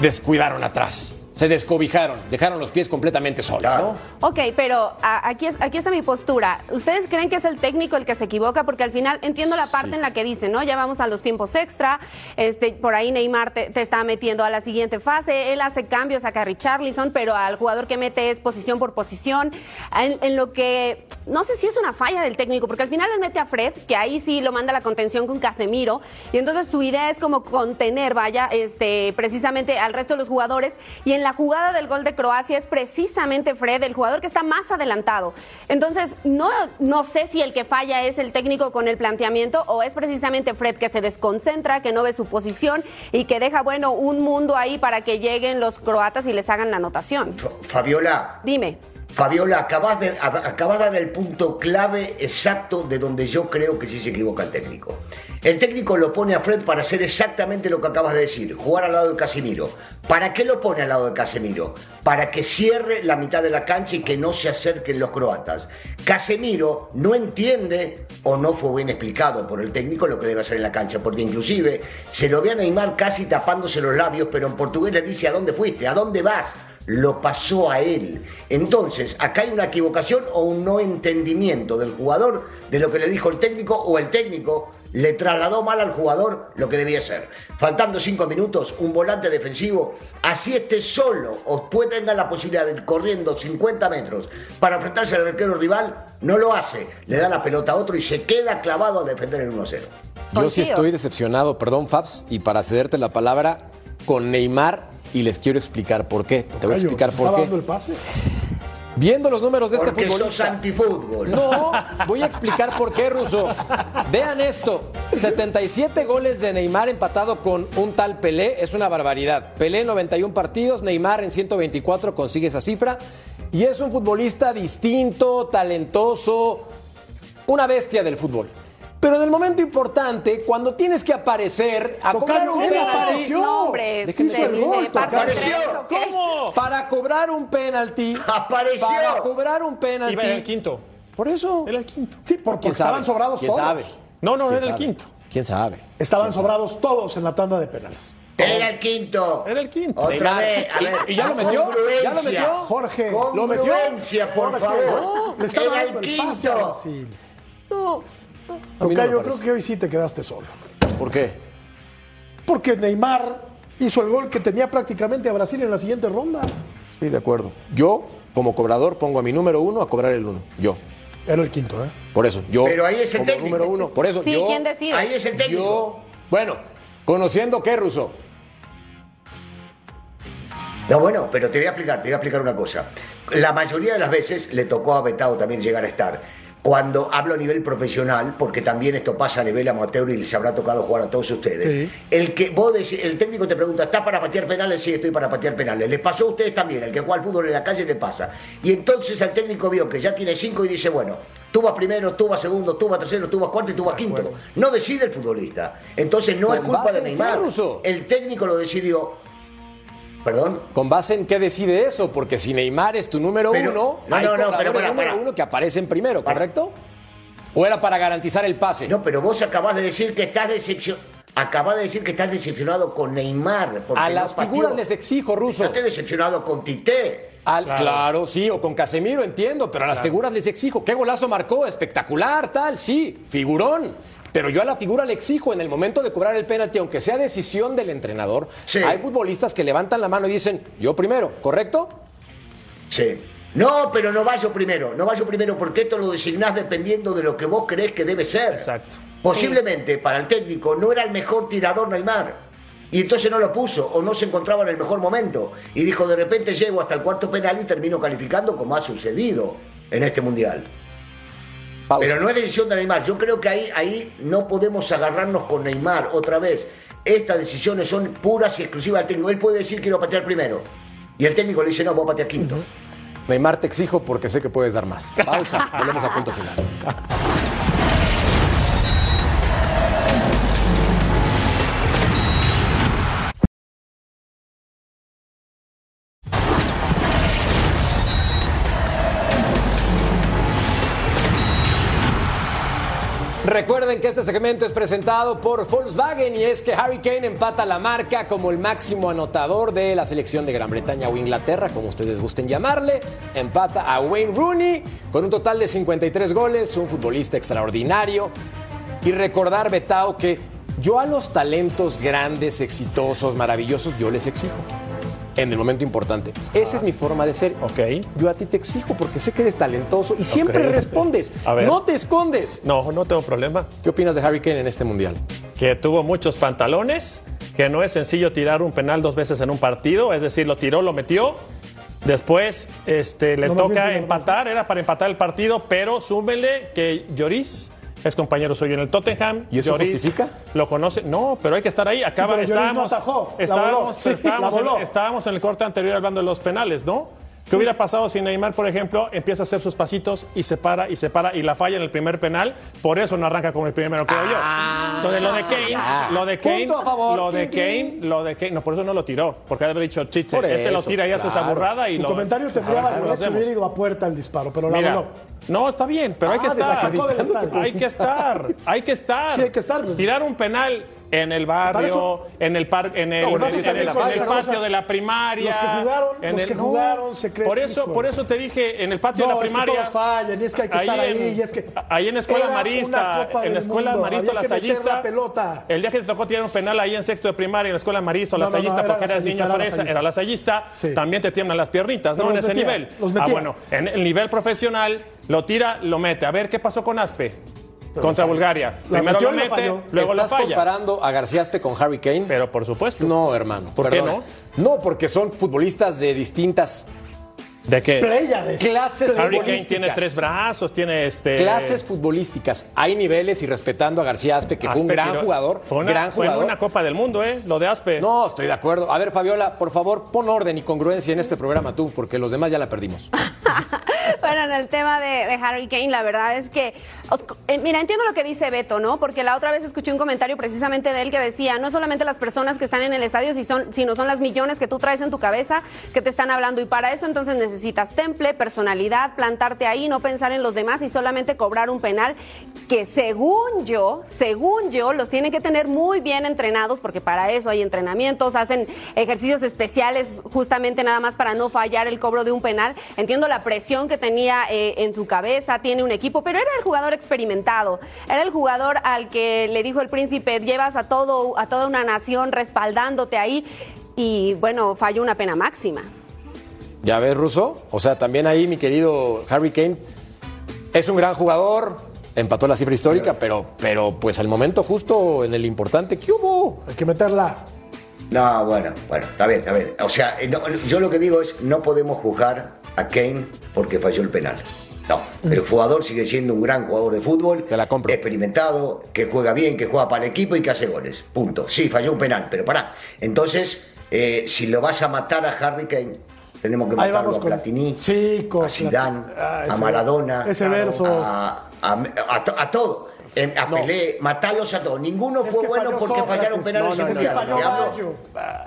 descuidaron atrás. Se descobijaron, dejaron los pies completamente solos, Claro. ¿no? Ok, pero a- aquí, es- aquí está mi postura. ¿Ustedes creen que es el técnico el que se equivoca? Porque al final entiendo la parte en la que dice, ¿no? Ya vamos a los tiempos extra. Este, por ahí Neymar te, te está metiendo a la siguiente fase. Él hace cambios a Richarlison, pero al jugador que mete es posición por posición. En, en lo que no sé si es una falla del técnico, porque al final él mete a Fred, que ahí sí lo manda a la contención con Casemiro. Y entonces su idea es como contener, vaya, este, precisamente al resto de los jugadores. Y en la jugada del gol de Croacia es precisamente Fred, el jugador que está más adelantado. Entonces, no, no sé si el que falla es el técnico con el planteamiento o es precisamente Fred que se desconcentra, que no ve su posición y que deja, bueno, un mundo ahí para que lleguen los croatas y les hagan la anotación. Fa- Fabiola, Dime. Fabiola, acabas de, ab- acabas de dar el punto clave exacto de donde yo creo que sí se equivoca el técnico. El técnico lo pone a Fred para hacer exactamente lo que acabas de decir, jugar al lado de Casemiro. ¿Para qué lo pone al lado de Casemiro? Para que cierre la mitad de la cancha y que no se acerquen los croatas. Casemiro no entiende o no fue bien explicado por el técnico lo que debe hacer en la cancha, porque inclusive se lo ve a Neymar casi tapándose los labios, pero en portugués le dice ¿a dónde fuiste? ¿A dónde vas? Lo pasó a él. Entonces, acá hay una equivocación o un no entendimiento del jugador de lo que le dijo el técnico o el técnico le trasladó mal al jugador lo que debía ser. Faltando cinco minutos, un volante defensivo, así esté solo o puede tenga la posibilidad de ir corriendo 50 metros para enfrentarse al arquero rival, no lo hace. Le da la pelota a otro y se queda clavado a defender el 1-0. Yo sí estoy decepcionado, perdón, Fabs, y para cederte la palabra, con Neymar, y les quiero explicar por qué. Te voy a explicar ¿te por qué. dando el pase? Viendo los números de este Porque sos futbolista. antifútbol. No, voy a explicar por qué, Ruso. Vean esto: 77 goles de Neymar empatado con un tal Pelé, es una barbaridad. Pelé 91 partidos, Neymar en 124 consigue esa cifra. Y es un futbolista distinto, talentoso, una bestia del fútbol. Pero en el momento importante, cuando tienes que aparecer a cobrar un penalti, apareció. No, hombre, Déjenme se- hizo el gol, se parte en Tocayo. tres, ¿o qué? ¿Cómo? para cobrar un penalti, Apareció. para cobrar un penalti, Iba en el quinto. por eso, Era el quinto. Sí, porque ¿Quién estaban sabe? sobrados ¿Quién todos. sabe? No, no, ¿Quién era el quinto. ¿Quién sabe? Estaban sobrados todos en la tanda de penales. Era el quinto. Era el quinto. Otra vez, a ¿Y- ver. y ya lo metió? ¿Ya lo metió? Jorge, ¿Lo metió? Por Jorge, favor. no, le estaba Era el pase quinto. Brasil. No, no Tocayo, creo que hoy sí te quedaste solo. ¿Por qué? Porque Neymar hizo el gol que tenía prácticamente a Brasil en la siguiente ronda. Sí, de acuerdo. Yo, como cobrador, pongo a mi número uno a cobrar el uno. Yo. Era el quinto, ¿eh? Por eso, yo. Pero ahí es el como técnico. número uno. Por eso, Sí, yo. ¿quién decide? Ahí es el técnico. Yo. Bueno, conociendo qué, Ruso. No, bueno, pero te voy a explicar, te voy a explicar una cosa. La mayoría de las veces le tocó a Betao también llegar a estar. Cuando hablo a nivel profesional, porque también esto pasa a nivel amateur y les habrá tocado jugar a todos ustedes. Sí. El que vos el técnico te pregunta, ¿estás para patear penales? Sí, estoy para patear penales. Les pasó a ustedes también, el que juega al fútbol en la calle le pasa. Y entonces el técnico vio que ya tiene cinco y dice, bueno, tú vas primero, tú vas segundo, tú vas tercero, tú vas cuarto y tú vas quinto. No decide el futbolista. Entonces no ¿Con es culpa de Neymar. El técnico lo decidió. ¿Perdón? ¿Con base en qué decide eso? Porque si Neymar es tu número Pero- uno, no, hay no, no, pero para, número para. uno que aparecen primero, Para. ¿correcto? ¿O era para garantizar el pase? No, pero vos acabás de decir que estás decepcionado. Acabas de decir que estás decepcionado con Neymar. porque a las figuras les exijo, Ruso. Estás decepcionado con Tite. Al- claro. sí, o con Casemiro entiendo, pero a las figuras les exijo. ¿Qué golazo marcó? Espectacular, tal, sí, figurón. Pero yo a la figura le exijo en el momento de cobrar el penalti, aunque sea decisión del entrenador. Sí. Hay futbolistas que levantan la mano y dicen, yo primero, ¿correcto? Sí. No, pero no vaya primero, no vaya primero porque esto lo designás dependiendo de lo que vos creés que debe ser. Exacto. Posiblemente para el técnico no era el mejor tirador Neymar. Y entonces no lo puso o no se encontraba en el mejor momento. Y dijo, de repente llego hasta el cuarto penal y termino calificando como ha sucedido en este mundial. Pausa. Pero no es decisión de Neymar. Yo creo que ahí, ahí no podemos agarrarnos con Neymar otra vez. Estas decisiones son puras y exclusivas del técnico. Él puede decir quiero patear primero. Y el técnico le dice, no, vos patear quinto. Neymar, te exijo porque sé que puedes dar más. Pausa, volvemos a punto final. Recuerden que este segmento es presentado por Volkswagen y es que Harry Kane empata la marca como el máximo anotador de la selección de Gran Bretaña o Inglaterra, como ustedes gusten llamarle. Empata a Wayne Rooney con un total de 53 goles, un futbolista extraordinario. Y recordar, Betao, que yo a los talentos grandes, exitosos, maravillosos, yo les exijo. En el momento importante. Esa es mi forma de ser. Ok. Yo a ti te exijo porque sé que eres talentoso y siempre respondes. A ver. No te escondes. No, no tengo problema. ¿Qué opinas de Harry Kane en este mundial? Que tuvo muchos pantalones, que no es sencillo tirar un penal dos veces en un partido, es decir, lo tiró, lo metió. Después este, le No, toca empatar, era para empatar el partido, pero súmele que Lloris es compañero suyo en el Tottenham. ¿Y eso Lloris justifica? Lo conoce. No, pero hay que estar ahí. Acaba, no estábamos, atajó, estábamos, Sí, estábamos en- voló. estábamos en el corte anterior hablando de los penales, ¿no? ¿Qué hubiera pasado si Neymar, por ejemplo, empieza a hacer sus pasitos y se para y se para y la falla en el primer penal? Por eso no arranca como el primero, creo yo. Entonces lo de Kane, ya. lo de Kane, Punto a favor. lo de Kane, lo de Kane, no, por eso no lo tiró, porque ha de haber dicho Chiche, este lo tira y hace esa claro. burrada y Tu lo. comentario tendría lo validez si hubiera ido a puerta el disparo, pero la Mira, voló. No, está bien, pero hay que Ah, estar. Hay que estar, hay que estar. Sí, hay que estar. Tirar un penal en el barrio, eso- en el par, en el, No, bueno, en sí el- sale en la el falsa, ¿no? patio de la primaria. los que jugaron- en los que no, jugaron se creen- Por eso, por eso te dije, en el patio No, de la es que primaria. todos fallan, y es que hay que estar ahí, y es que ahí en la escuela marista, en la escuela Mundo, marista lasallista. la pelota. El día que te tocó tirar un penal ahí en sexto de primaria, en la escuela marista lasallista, porque eras niño fresa, era lasallista, Sí. también te tiemblan las piernitas, ¿no? En ese nivel. Ah, bueno, en el nivel profesional, lo tira, lo mete. A ver, ¿qué pasó con Aspe? Contra Bulgaria. La Primero metió lo mete, falló. luego lo ¿Estás falla. comparando a Garciaspe con Harry Kane? Pero por supuesto. No, hermano. ¿Por qué perdona. No, porque son futbolistas de distintas ¿De qué? Pléyades. clases Harry Kane tiene tres brazos, tiene este. Clases futbolísticas. Hay niveles y respetando a García Aspe, que fue un gran tiró- jugador. Fue una, gran fue jugador. una Copa del Mundo, ¿eh? Lo de Aspe. No, estoy de acuerdo. A ver, Fabiola, por favor, pon orden y congruencia en este programa tú, porque los demás ya la perdimos. Bueno, en el tema de, de Harry Kane, la verdad es que, eh, mira, entiendo lo que dice Beto, ¿no? Porque la otra vez escuché un comentario precisamente de él que decía, no solamente las personas que están en el estadio, si son, sino son las millones que tú traes en tu cabeza que te están hablando. Y para eso entonces necesitas temple, personalidad, plantarte ahí, no pensar en los demás y solamente cobrar un penal que según yo, según yo, los tienen que tener muy bien entrenados porque para eso hay entrenamientos, hacen ejercicios especiales justamente nada más para no fallar el cobro de un penal. Entiendo la presión que tenía eh, en su cabeza, tiene un equipo, pero era el jugador experimentado, era el jugador al que le dijo el príncipe, llevas a todo a toda una nación respaldándote ahí y bueno, falló una pena máxima. ¿Ya ves, Russo? O sea, también ahí mi querido Harry Kane es un gran jugador, empató la cifra histórica, pero, pero pues al momento justo en el importante, ¿qué hubo? Hay que meterla. No, bueno, bueno, está bien, está bien. O sea, eh, no, yo lo que digo es, no podemos juzgar a Kane porque falló el penal. No, el jugador sigue siendo un gran jugador de fútbol, Te la compro. experimentado, que juega bien, que juega para el equipo y que hace goles. Punto. Sí, falló un penal, pero pará. Entonces, eh, si lo vas a matar a Harry Kane, tenemos que Ahí matarlo vamos a con- Platini, Sí, con a Zidane, Ah, a ese- Maradona, ese verso. a, a, a a todo. Eh, A No. Pelé, matarlos a todos. Ninguno Es fue bueno porque Sócrates. fallaron penales No, no, en es que falló Te hablo-. Ah,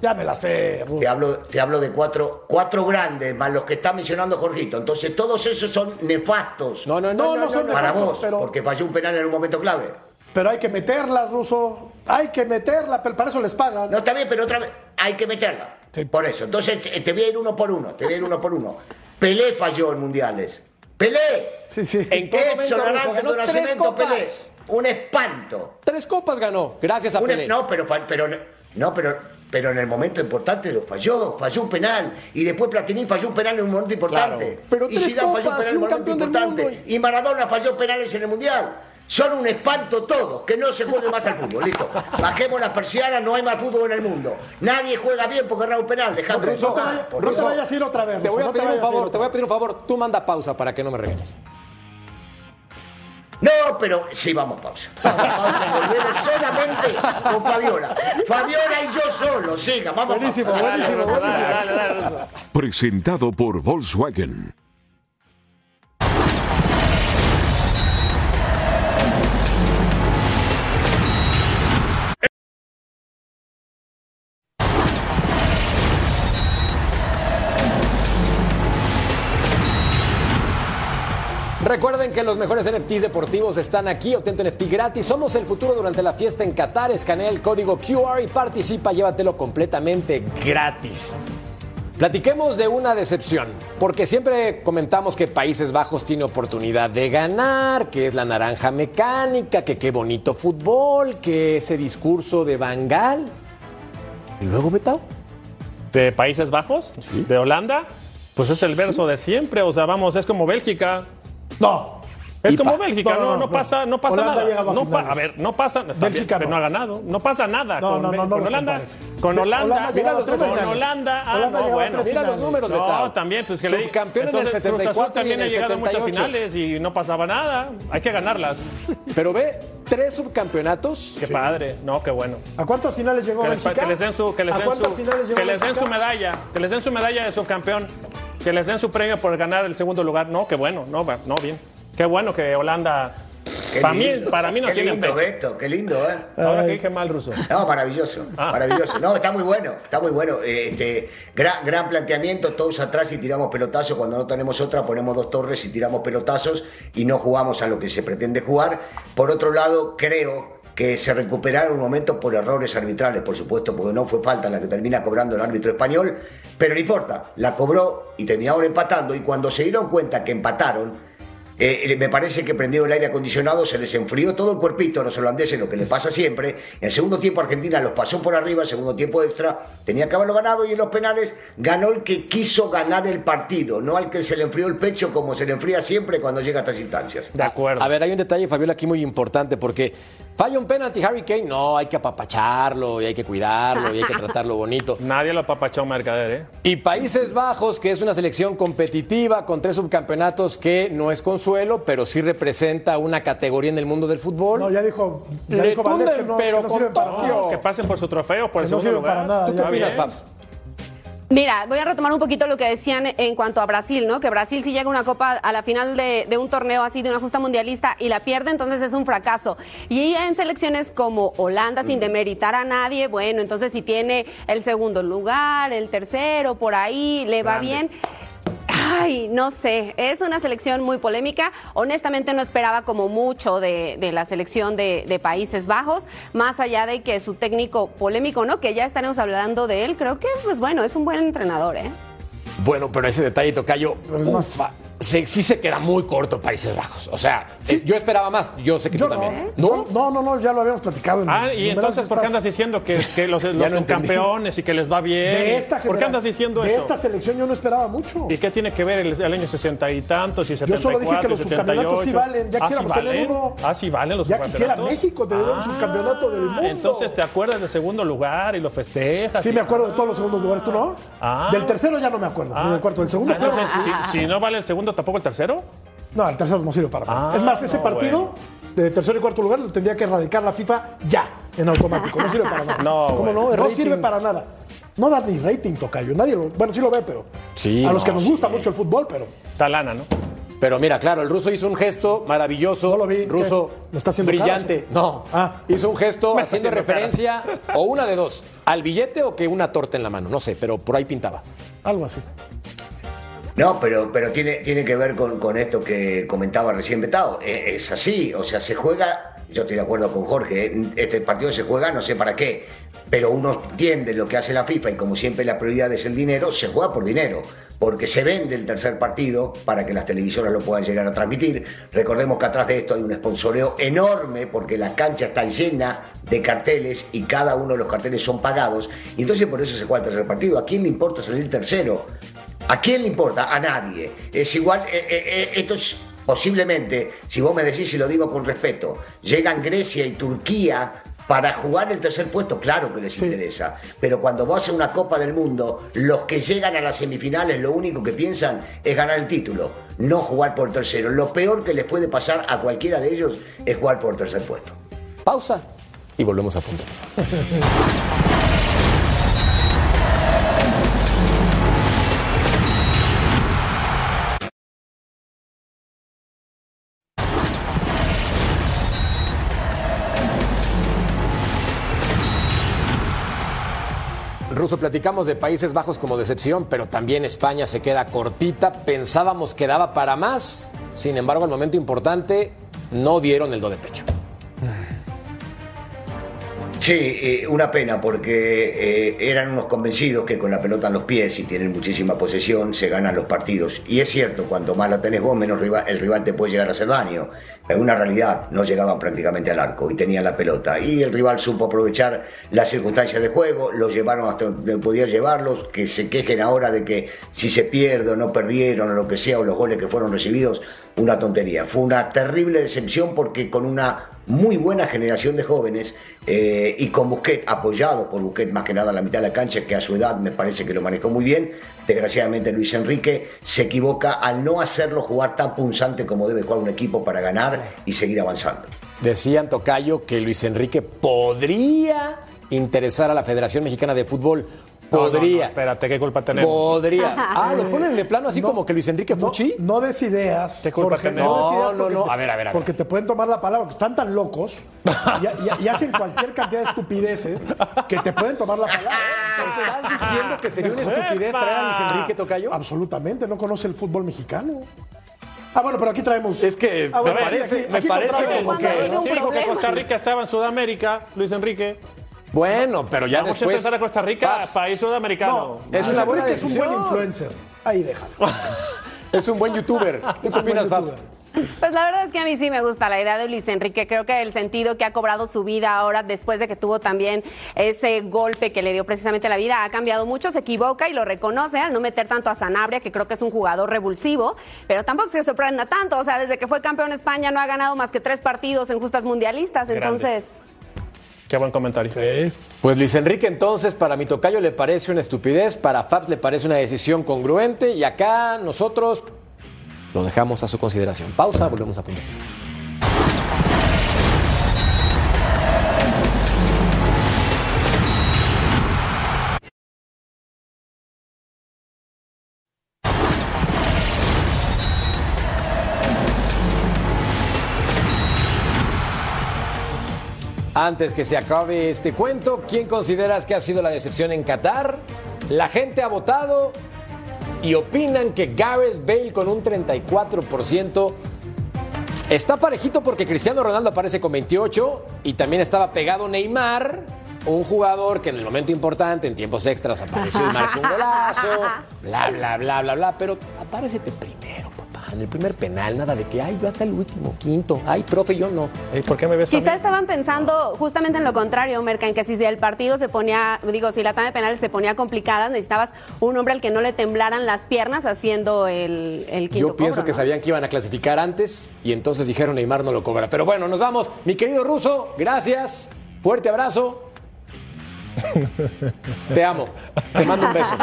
Ya me la sé, Russo. te hablo, te hablo de cuatro, cuatro grandes, más los que está mencionando Jorgito. Entonces, todos esos son nefastos No, no, no, No, no, no son no, para nefastos, vos, pero- porque falló un penal en un momento clave. Pero hay que meterlas, Ruso. Hay que meterla, pero para eso les pagan. No, está bien, pero otra vez hay que meterla. Sí. Por eso. Entonces te voy a ir uno por uno. Te voy a ir uno por uno. Pelé falló en mundiales. Pelé. Sí, sí. ¿En qué momento ganó tres Pelé. Un espanto. Tres copas ganó, gracias a Pelé. no, pero, pero no, pero pero en el momento importante lo falló, falló un penal y después Platini falló un penal en un momento importante. Claro. Pero y tres Zidane falló un penal en un momento importante. mundo Y Maradona falló penales en el mundial. Son un espanto todos, que no se juegue más al fútbol, listo. Bajemos las persianas, no hay más fútbol en el mundo. Nadie juega bien porque erra un penal, Russo, No por no te vayas a ir otra vez. Te Ruso, voy a pedir un favor, te voy a pedir un favor. Tú manda pausa para que no me regañes. No, pero sí, vamos pausa. Vamos pausa, volvemos solamente con Fabiola. Fabiola y yo solo, siga, vamos Buenísimo, pausa. buenísimo, buenísimo. dale, dale. Presentado por Volkswagen. Recuerden que los mejores NFTs deportivos están aquí. Obtén tu NFT gratis. Somos el futuro durante la fiesta en Qatar. Escanea el código QR y participa. Llévatelo completamente gratis. Platiquemos de una decepción, porque siempre comentamos que Países Bajos tiene oportunidad de ganar, que es la naranja mecánica, que qué bonito fútbol, que ese discurso de Bangal. ¿Y luego, Betao? ¿De Países Bajos? ¿De Holanda? Pues es el verso de siempre, o sea, vamos, es como Bélgica. No. Es como Bélgica, No, no, no, pasa, no pasa Holanda ha nada. a pa- ver, no pasa. bien, Bélgica pero no. no ha ganado. No pasa nada con, Holanda. Con Holanda, mira los números. Con. Holanda, ah, Holanda no, bueno. Mira los números de No, también, pues que le Subcampeón en el Entonces, Cruz 74 Azul también y en ha llegado a muchas 78. finales y no pasaba nada. Hay que ganarlas. Pero ve, tres subcampeonatos. Qué padre. No, qué bueno. ¿A cuántas finales llegó Que Bélgica? que les den su, que les ¿A den su, que les den su medalla, que les den su medalla de subcampeón, que les den su premio por ganar el segundo lugar. No, qué bueno, no, no bien. Qué bueno que Holanda, Qué para mí, lindo, para mí no qué tiene lindo, pecho. Beto, qué lindo, ¿eh? Ahora que dije mal ruso. No, maravilloso, Ah. maravilloso. No, está muy bueno, está muy bueno. Eh, Este, gran, gran planteamiento, todos atrás y tiramos pelotazos. Cuando no tenemos otra, ponemos dos torres y tiramos pelotazos y no jugamos a lo que se pretende jugar. Por otro lado, creo se recuperaron un momento por errores arbitrales, por supuesto, porque no fue falta la que termina cobrando el árbitro español, pero no importa, la cobró y terminaron empatando y cuando se dieron cuenta que empataron, eh, me parece que prendió el aire acondicionado, se les enfrió todo el cuerpito a los holandeses, lo que le pasa siempre. En el segundo tiempo Argentina los pasó por arriba, el segundo tiempo extra tenía que haberlo ganado y en los penales ganó el que quiso ganar el partido, no al que se le enfrió el pecho como se le enfría siempre cuando llega a estas instancias. De acuerdo. A ver, hay un detalle, Fabiola, aquí muy importante, porque falla un penalti Harry Kane, no, hay que apapacharlo y hay que cuidarlo y hay que tratarlo bonito. Nadie lo papachó Mercader, ¿eh? Y Países Bajos, que es una selección competitiva con tres subcampeonatos que no es consuelo, pero sí representa una categoría en el mundo del fútbol. No, ya dijo, ya Le dijo Valdés que no, pero que no con Tokio. No, que pasen por su trofeo, por el Que no segundo sirve para nada, ¿Tú qué opinas. Fabs? Mira, voy a retomar un poquito lo que decían en cuanto a Brasil, ¿no? Que Brasil si llega a una copa a la final de, de un torneo así, de una justa mundialista, y la pierde, entonces es un fracaso. Y en selecciones como Holanda, sin demeritar a nadie, bueno, entonces si tiene el segundo lugar, el tercero, por ahí, le va bien. Ay, no sé, es una selección muy polémica. Honestamente no esperaba como mucho de, de la selección de, de Países Bajos, más allá de que su técnico polémico, ¿no? Que ya estaremos hablando de él, creo que, pues bueno, es un buen entrenador, ¿eh? Bueno, pero ese detalle, Tocayo, es más- se- sí se queda muy corto Países Bajos. O sea, eh, yo esperaba más, yo sé que Yo tú no. también. Yo- no, no, no, ya lo habíamos platicado. en Ah, y entonces, ¿por qué andas diciendo que, que los, los no son entendí. campeones y que les va bien? De esta ¿Por qué andas diciendo de eso? esta selección yo no esperaba mucho. ¿Y qué tiene que ver el, el año 60 y tantos y Yo 74 solo dije que los subcampeonatos sí 78? valen. Ya ah, sí quisiéramos tener valen. uno. Ah, sí valen los Ya quisiera subcampeonatos. México tener un subcampeonato del mundo. Entonces te acuerdas del segundo lugar y lo festejas. Sí, y- me acuerdo de todos los segundos lugares, ¿tú no? Ah. Del tercero ya no me acuerdo, Ah. ni del cuarto. Del segundo, Ah, claro. entonces, si, si no vale el segundo, ¿tampoco el tercero? No, el tercero no sirve para nada. Ah, es más, ese no, partido de tercero y cuarto lugar lo tendría que erradicar la FIFA ya, en automático. No sirve para nada. No, ¿Cómo bueno. no? No Rating. sirve para nada. No da ni rating, Tocayo. Nadie lo. Bueno, sí lo ve, pero. Sí, a los no, que nos sí. gusta mucho el fútbol, pero. Talana, ¿no? Pero mira, claro, el ruso hizo un gesto maravilloso. No lo vi, Ruso ¿qué? ¿Me está haciendo brillante. caras? No. Ah. Hizo un gesto haciendo referencia o una de dos, al billete o que una torta en la mano. No sé, pero por ahí pintaba. Algo así. No, pero, pero tiene, tiene que ver con, con esto que comentaba recién Betao. Eh, Es así, o sea, se juega yo estoy de acuerdo con Jorge, ¿eh? este partido se juega no sé para qué, pero uno entiende lo que hace la FIFA y como siempre la prioridad es el dinero, se juega por dinero, porque se vende el tercer partido para que las televisoras lo puedan llegar a transmitir. Recordemos que atrás de esto hay un sponsoreo enorme porque la cancha está llena de carteles y cada uno de los carteles son pagados, y entonces por eso se juega el tercer partido. ¿A quién le importa salir tercero? ¿A quién le importa? A nadie. Es igual, eh, eh, eh, esto es posiblemente, si vos me decís y lo digo con respeto, llegan Grecia y Turquía para jugar el tercer puesto, claro que les interesa. Pero cuando vos haces una Copa del Mundo, los que llegan a las semifinales lo único que piensan es ganar el título, no jugar por tercero. Lo peor que les puede pasar a cualquiera de ellos es jugar por tercer puesto. Pausa y volvemos a punto. Ruso, platicamos de Países Bajos como decepción, pero también España se queda cortita. Pensábamos que daba para más. Sin embargo, al momento importante no dieron el do de pecho. Sí, eh, una pena porque eh, eran unos convencidos que con la pelota en los pies y tienen muchísima posesión se ganan los partidos. Y es cierto, cuanto más la tenés vos, menos el rival te puede llegar a hacer daño. En una realidad no llegaban prácticamente al arco y tenían la pelota. Y el rival supo aprovechar las circunstancias de juego, los llevaron hasta donde podía llevarlos, que se quejen ahora de que si se pierde o no perdieron o lo que sea, o los goles que fueron recibidos, una tontería. Fue una terrible decepción porque con una muy buena generación de jóvenes eh, y con Busquets, apoyado por Busquets más que nada en la mitad de la cancha, que a su edad me parece que lo manejó muy bien. Desgraciadamente Luis Enrique se equivoca al no hacerlo jugar tan punzante como debe jugar un equipo para ganar y seguir avanzando. Decían Tocayo que Luis Enrique podría interesar a la Federación Mexicana de Fútbol. No, no, no, Podría. espérate, ¿qué culpa tenemos? Podría. Ah, lo ponen en el plano así No, como que Luis Enrique Fuchi. no des ideas. ¿Qué culpa Jorge, tenemos? no des ideas No, no, te- A ver, a ver, a ver. Porque te pueden tomar la palabra, porque están tan locos y, y- y hacen cualquier cantidad de estupideces que te pueden tomar la palabra. ¿Estás diciendo que sería una estupidez traer a Luis Enrique Tocayo? Absolutamente, no conoce el fútbol mexicano. Ah, bueno, pero aquí traemos. Es que Ah, bueno, me parece- aquí- me parece como que- Sí, dijo que. Costa Rica estaba en Sudamérica, Luis Enrique. Bueno, pero ya Vamos a empezar a Costa Rica, Paps, país sudamericano. No, Es una buena es un buen influencer. Ahí déjalo. Es un buen youtuber. ¿Tú qué opinas, youtuber. Pues la verdad es que a mí sí me gusta la idea de Luis Enrique. Creo que el sentido que ha cobrado su vida ahora, después de que tuvo también ese golpe que le dio precisamente la vida, ha cambiado mucho. Se equivoca y lo reconoce al no meter tanto a Sanabria, que creo que es un jugador revulsivo, pero tampoco se sorprenda tanto. O sea, desde que fue campeón España no ha ganado más que tres partidos en justas mundialistas. Grande. Entonces, Qué buen comentario. Pues Luis Enrique, entonces, para mi tocayo le parece una estupidez, para Fabs le parece una decisión congruente y acá nosotros lo dejamos a su consideración. Pausa, volvemos a punto. Antes que se acabe este cuento, ¿quién consideras que ha sido la decepción en Qatar? La gente ha votado y opinan que Gareth Bale con un 34% está parejito porque Cristiano Ronaldo aparece con 28 y también estaba pegado Neymar, un jugador que en el momento importante, en tiempos extras, apareció y marcó un golazo, bla, bla, bla, bla, bla, pero apárecete primero, en el primer penal, nada de que, ay, yo hasta el último, quinto, ay, profe, yo no. Ey, ¿Por qué me ves a mí? Quizá estaban pensando justamente en lo contrario, Merca, en que si el partido se ponía, digo, si la tanda de penales se ponía complicada, necesitabas un hombre al que no le temblaran las piernas haciendo el, el quinto Yo pienso que sabían que iban a clasificar antes y entonces dijeron Neymar no lo cobra. Pero bueno, nos vamos. Mi querido Ruso, gracias. Fuerte abrazo. Te amo. Te mando un beso.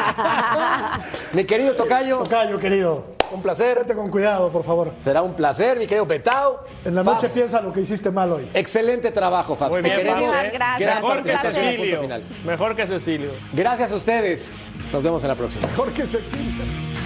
Mi querido Tocayo, Tocayo, querido. Un placer. Vete con cuidado, por favor. Será un placer, mi querido Petao. En la noche Fabs, piensa lo que hiciste mal hoy. Excelente trabajo, Fabs. Muy Te bien, queremos. Fabs, ¿eh? Gran Mejor que Cecilio. Final. Mejor que Cecilio. Gracias a ustedes. Nos vemos en la próxima. Jorge Cecilia.